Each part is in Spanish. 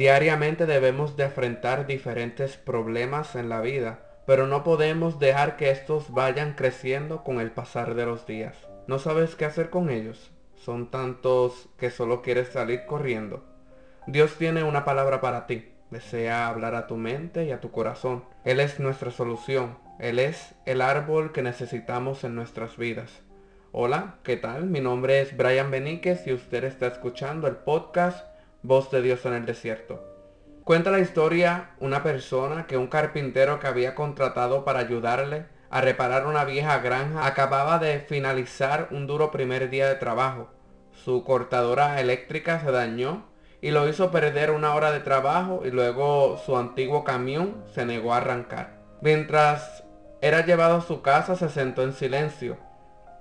Diariamente debemos de enfrentar diferentes problemas en la vida, pero no podemos dejar que estos vayan creciendo con el pasar de los días. ¿No sabes qué hacer con ellos? Son tantos que solo quieres salir corriendo. Dios tiene una palabra para ti. Desea hablar a tu mente y a tu corazón. Él es nuestra solución. Él es el árbol que necesitamos en nuestras vidas. Hola, ¿qué tal? Mi nombre es Brian Beníquez y usted está escuchando el podcast Voz de Dios en el Desierto. Cuenta la historia una persona que un carpintero que había contratado para ayudarle a reparar una vieja granja acababa de finalizar un duro primer día de trabajo. Su cortadora eléctrica se dañó y lo hizo perder una hora de trabajo y luego su antiguo camión se negó a arrancar. Mientras era llevado a su casa se sentó en silencio.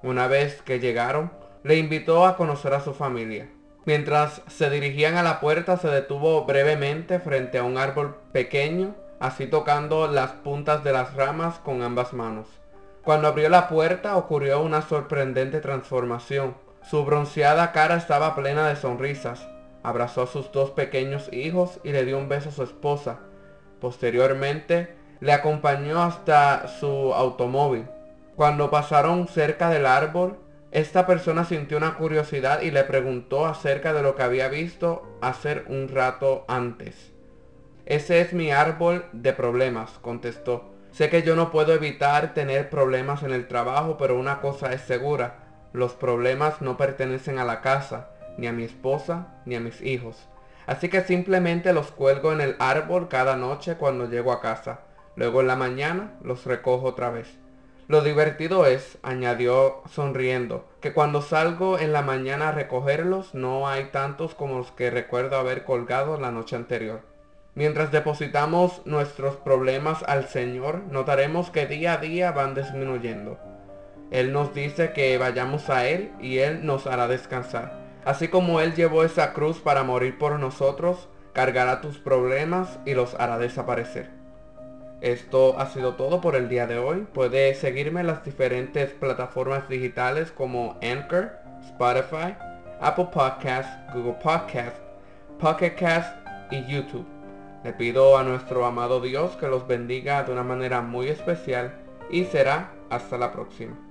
Una vez que llegaron, le invitó a conocer a su familia. Mientras se dirigían a la puerta se detuvo brevemente frente a un árbol pequeño, así tocando las puntas de las ramas con ambas manos. Cuando abrió la puerta ocurrió una sorprendente transformación. Su bronceada cara estaba plena de sonrisas. Abrazó a sus dos pequeños hijos y le dio un beso a su esposa. Posteriormente, le acompañó hasta su automóvil. Cuando pasaron cerca del árbol, esta persona sintió una curiosidad y le preguntó acerca de lo que había visto hacer un rato antes. Ese es mi árbol de problemas, contestó. Sé que yo no puedo evitar tener problemas en el trabajo, pero una cosa es segura. Los problemas no pertenecen a la casa, ni a mi esposa, ni a mis hijos. Así que simplemente los cuelgo en el árbol cada noche cuando llego a casa. Luego en la mañana los recojo otra vez. Lo divertido es, añadió sonriendo, que cuando salgo en la mañana a recogerlos no hay tantos como los que recuerdo haber colgado la noche anterior. Mientras depositamos nuestros problemas al Señor, notaremos que día a día van disminuyendo. Él nos dice que vayamos a Él y Él nos hará descansar. Así como Él llevó esa cruz para morir por nosotros, cargará tus problemas y los hará desaparecer. Esto ha sido todo por el día de hoy. Puedes seguirme en las diferentes plataformas digitales como Anchor, Spotify, Apple Podcasts, Google Podcasts, Pocket Cast y YouTube. Le pido a nuestro amado Dios que los bendiga de una manera muy especial y será hasta la próxima.